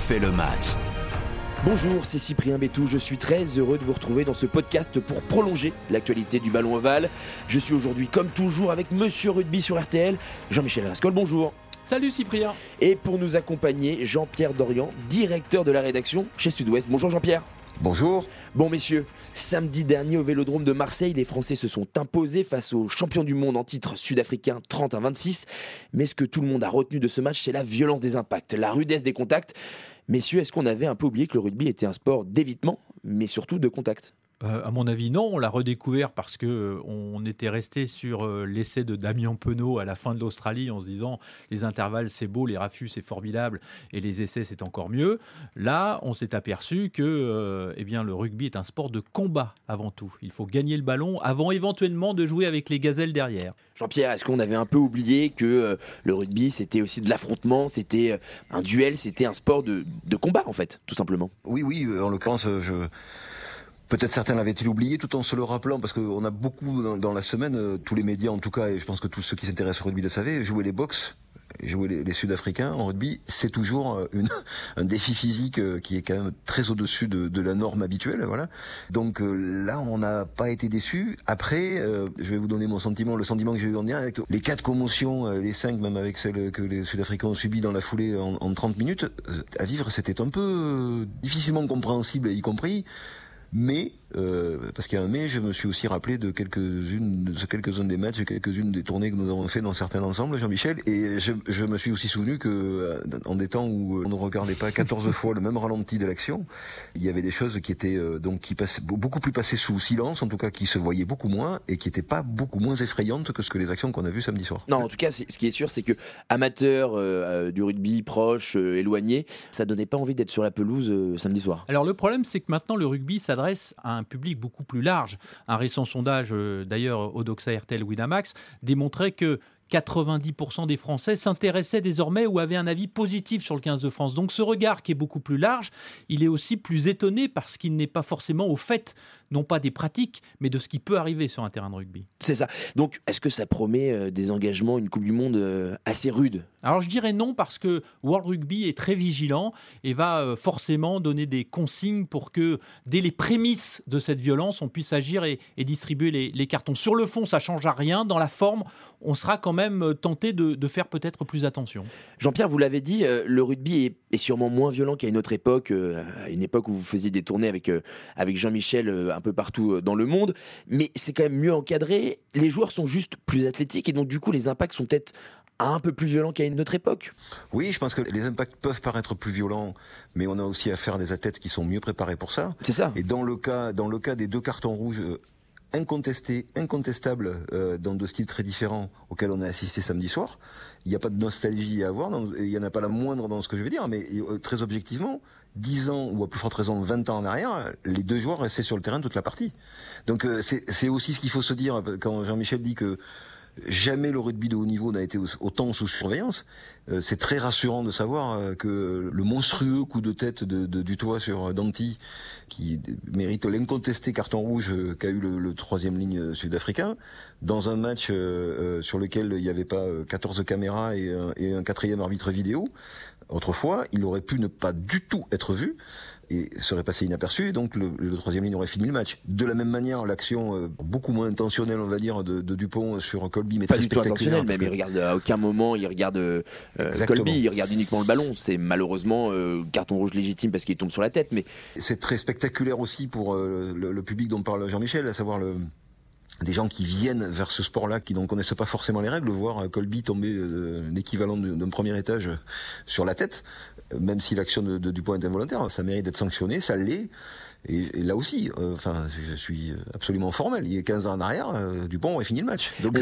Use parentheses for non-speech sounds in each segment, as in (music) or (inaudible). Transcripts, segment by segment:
refait le match. Bonjour, c'est Cyprien Bétou. Je suis très heureux de vous retrouver dans ce podcast pour prolonger l'actualité du ballon ovale. Je suis aujourd'hui, comme toujours, avec Monsieur Rugby sur RTL, Jean-Michel Rascol. Bonjour. Salut Cyprien. Et pour nous accompagner, Jean-Pierre Dorian, directeur de la rédaction chez Sud-Ouest. Bonjour Jean-Pierre. Bonjour. Bon messieurs, samedi dernier au Vélodrome de Marseille, les Français se sont imposés face aux champions du monde en titre sud-africain 30 à 26. Mais ce que tout le monde a retenu de ce match, c'est la violence des impacts, la rudesse des contacts. Messieurs, est-ce qu'on avait un peu oublié que le rugby était un sport d'évitement, mais surtout de contact? Euh, à mon avis, non. On l'a redécouvert parce que euh, on était resté sur euh, l'essai de Damien Penaud à la fin de l'Australie en se disant les intervalles c'est beau, les raffus c'est formidable et les essais c'est encore mieux. Là, on s'est aperçu que eh bien le rugby est un sport de combat avant tout. Il faut gagner le ballon avant éventuellement de jouer avec les gazelles derrière. Jean-Pierre, est-ce qu'on avait un peu oublié que le rugby c'était aussi de l'affrontement, c'était un duel, c'était un sport de, de combat en fait, tout simplement? Oui, oui. En l'occurrence, je Peut-être certains l'avaient-ils oublié tout en se le rappelant, parce qu'on a beaucoup dans, la semaine, euh, tous les médias en tout cas, et je pense que tous ceux qui s'intéressent au rugby le savaient, jouer les box, jouer les, Sud-Africains en rugby, c'est toujours euh, une, (laughs) un défi physique euh, qui est quand même très au-dessus de, la norme habituelle, voilà. Donc là, on n'a pas été déçus. Après, je vais vous donner mon sentiment, le sentiment que j'ai eu en direct. Les quatre commotions, les cinq même avec celles que les Sud-Africains ont subies dans la foulée en, en 30 minutes, à vivre, c'était un peu difficilement compréhensible, y compris mais euh, parce qu'il y a un mais, je me suis aussi rappelé de quelques-unes, de quelques-unes des matchs, quelques-unes des tournées que nous avons fait dans certains ensembles, Jean-Michel, et je, je, me suis aussi souvenu que euh, en des temps où on ne regardait pas 14 (laughs) fois le même ralenti de l'action, il y avait des choses qui étaient euh, donc qui passaient beaucoup plus passées sous silence, en tout cas qui se voyaient beaucoup moins et qui n'étaient pas beaucoup moins effrayantes que ce que les actions qu'on a vues samedi soir. Non, en tout cas, ce qui est sûr, c'est que amateur du rugby proche, éloigné, ça donnait pas envie d'être sur la pelouse samedi soir. Alors le problème, c'est que maintenant le rugby s'adresse à un public beaucoup plus large. Un récent sondage, euh, d'ailleurs, Odoxa RTL Winamax, démontrait que 90% des Français s'intéressaient désormais ou avaient un avis positif sur le 15 de France. Donc ce regard qui est beaucoup plus large, il est aussi plus étonné parce qu'il n'est pas forcément au fait non pas des pratiques, mais de ce qui peut arriver sur un terrain de rugby. C'est ça. Donc, est-ce que ça promet euh, des engagements, une Coupe du Monde euh, assez rude? Alors, je dirais non parce que World Rugby est très vigilant et va euh, forcément donner des consignes pour que, dès les prémices de cette violence, on puisse agir et, distribuer les, cartons. Sur le fond, ça ne change à rien. Dans la forme, on sera quand même tenté de, faire peut-être plus attention. Jean-Pierre, vous l'avez dit, le rugby est, est, sûrement moins violent qu'à une autre époque, à une époque où vous faisiez des tournées avec, avec Jean-Michel un peu partout euh, dans le monde, mais c'est quand même mieux encadré. Les joueurs sont juste plus athlétiques et donc du coup les impacts sont peut-être un peu plus violents qu'à une autre époque. Oui, je pense que les impacts peuvent paraître plus violents, mais on a aussi affaire à des athlètes qui sont mieux préparés pour ça. C'est ça. Et dans le cas, dans le cas des deux cartons rouges euh, incontestés, incontestables, euh, dans deux styles très différents auxquels on a assisté samedi soir, il n'y a pas de nostalgie à avoir, il n'y en a pas la moindre dans ce que je veux dire, mais très objectivement, 10 ans, ou à plus forte raison 20 ans en arrière, les deux joueurs restaient sur le terrain toute la partie. Donc euh, c'est aussi ce qu'il faut se dire quand Jean-Michel dit que jamais le rugby de haut niveau n'a été autant sous surveillance. Euh, c'est très rassurant de savoir euh, que le monstrueux coup de tête de, du toit sur Danti, qui mérite l'incontesté carton rouge qu'a eu le, troisième ligne sud-africain, dans un match sur lequel il n'y avait pas 14 caméras et un quatrième arbitre vidéo, Autrefois, il aurait pu ne pas du tout être vu et serait passé inaperçu, et donc le, troisième ligne aurait fini le match. De la même manière, l'action euh, beaucoup moins intentionnelle, on va dire, de, Dupont sur Colby, mais pas du tout intentionnelle, même il regarde à aucun moment, il regarde euh, Colby, il regarde uniquement le ballon. C'est malheureusement euh, carton rouge légitime parce qu'il tombe sur la tête, mais c'est très spectaculaire aussi pour le, le, public dont parle Jean-Michel, à savoir le des gens qui viennent vers ce sport-là, qui n'en connaissent pas forcément les règles, voir Colby tomber euh, l'équivalent d'un premier étage sur la tête, même si l'action de, de, Dupont est involontaire, ça mérite d'être sanctionné, ça l'est. Et, là aussi, euh, enfin, je suis absolument formel. Il y a 15 ans en arrière, euh, Dupont aurait fini le match. Donc,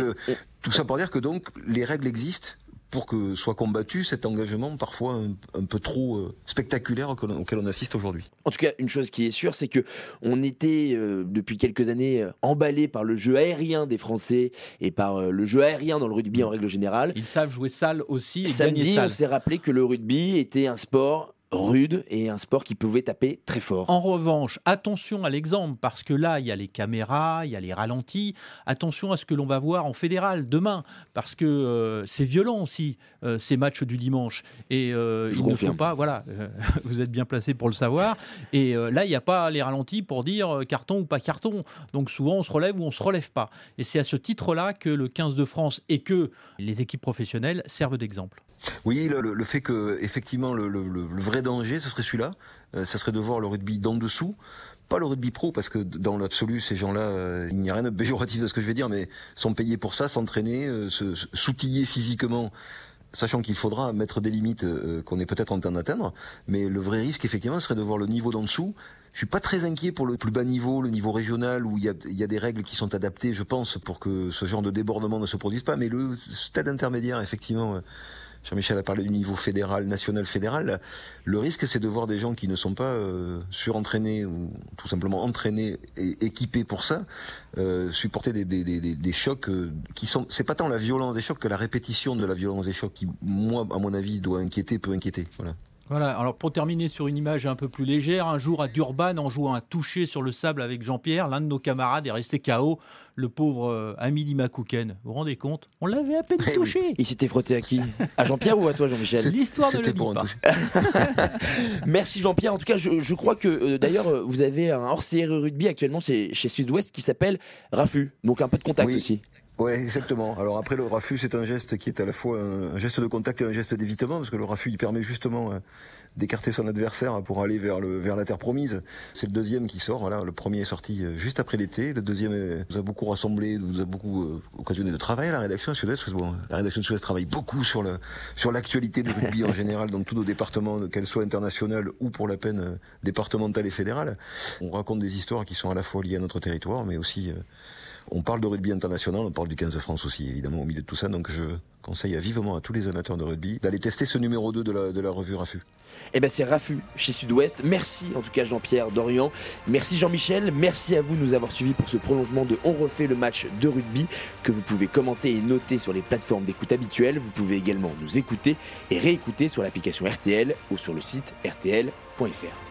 tout ça pour dire que donc les règles existent pour que soit combattu cet engagement parfois un, peu trop euh, spectaculaire auquel, on assiste aujourd'hui. En tout cas, une chose qui est sûre, c'est que on était euh, depuis quelques années euh, emballé par le jeu aérien des Français et par le jeu aérien dans le rugby en règle générale. Ils savent jouer sale aussi. Et Samedi, on s'est rappelé que le rugby était un sport rude et un sport qui pouvait taper très fort. En revanche, attention à l'exemple, parce que là, il y a les caméras, il y a les ralentis. Attention à ce que l'on va voir en fédéral demain, parce que euh, c'est violent aussi, euh, ces matchs du dimanche. Et euh, ils ne font pas, voilà, (laughs) vous êtes bien placé pour le savoir. Et là, il n'y a pas les ralentis pour dire carton ou pas carton. Donc souvent, on se relève ou on se relève pas. Et c'est à ce titre-là que le 15 de France et que les équipes professionnelles servent d'exemple. Oui, le, fait que effectivement le, vrai danger, ce serait celui-là, euh, ce serait de voir le rugby d'en dessous, pas le rugby pro, parce que dans l'absolu, ces gens-là, euh, il n'y a rien de péjoratif de ce que je vais dire, mais sont payés pour ça, s'entraîner, euh, s'outiller physiquement sachant qu'il faudra mettre des limites qu'on est peut-être en train d'atteindre, mais le vrai risque, effectivement, serait de voir le niveau d'en dessous. Je suis pas très inquiet pour le plus bas niveau, le niveau régional, où il y a, des règles qui sont adaptées, je pense, pour que ce genre de débordement ne se produise pas, mais le stade intermédiaire, effectivement Jean-Michel a parlé du niveau fédéral, national, fédéral. Le risque, c'est de voir des gens qui ne sont pas euh, surentraînés ou tout simplement entraînés et équipés pour ça, euh, supporter des, des, chocs euh, qui sont. C'est pas tant la violence des chocs que la répétition de la violence des chocs qui, moi, à mon avis, doit inquiéter, peut inquiéter. Voilà. Voilà, alors pour terminer sur une image un peu plus légère, un jour à Durban, en jouant un toucher sur le sable avec Jean-Pierre, l'un de nos camarades est resté KO, le pauvre euh, Amélie Makouken. Vous vous rendez compte? On l'avait à peine eh touché. Il s'était frotté à qui? À Jean-Pierre ou à toi, Jean-Michel? L'histoire ne le dit pas. Merci Jean-Pierre. En tout cas, je, crois que euh, d'ailleurs, euh, vous avez un hors-série rugby actuellement chez, chez Sud-Ouest qui s'appelle Rafu. Donc un peu de contact aussi. Ouais, exactement. Alors après, le raffut, c'est un geste qui est à la fois un geste de contact et un geste d'évitement, parce que le raffut, il permet justement euh, d'écarter son adversaire pour aller vers le vers la terre promise. C'est le deuxième qui sort. Voilà, le premier est sorti euh, juste après l'été. Le deuxième euh, nous a beaucoup rassemblé, nous a beaucoup occasionné de travailler à la rédaction Sud-Est, parce que bon, la rédaction Sud-Est travaille beaucoup sur le sur l'actualité du rugby en général dans tous nos départements, qu'elles soient internationales ou pour la peine départementales et fédérales. On raconte des histoires qui sont à la fois liées à notre territoire, mais aussi on parle de rugby international, on parle du 15 de France aussi, évidemment, au milieu de tout ça. Donc je conseille vivement à tous les amateurs de rugby d'aller tester ce numéro 2 de la, revue Rafu. Eh bien, c'est Rafu chez Sud-Ouest. Merci en tout cas Jean-Pierre Dorian. Merci Jean-Michel. Merci à vous de nous avoir suivis pour ce prolongement de On refait le match de rugby que vous pouvez commenter et noter sur les plateformes d'écoute habituelles. Vous pouvez également nous écouter et réécouter sur l'application RTL ou sur le site rtl.fr.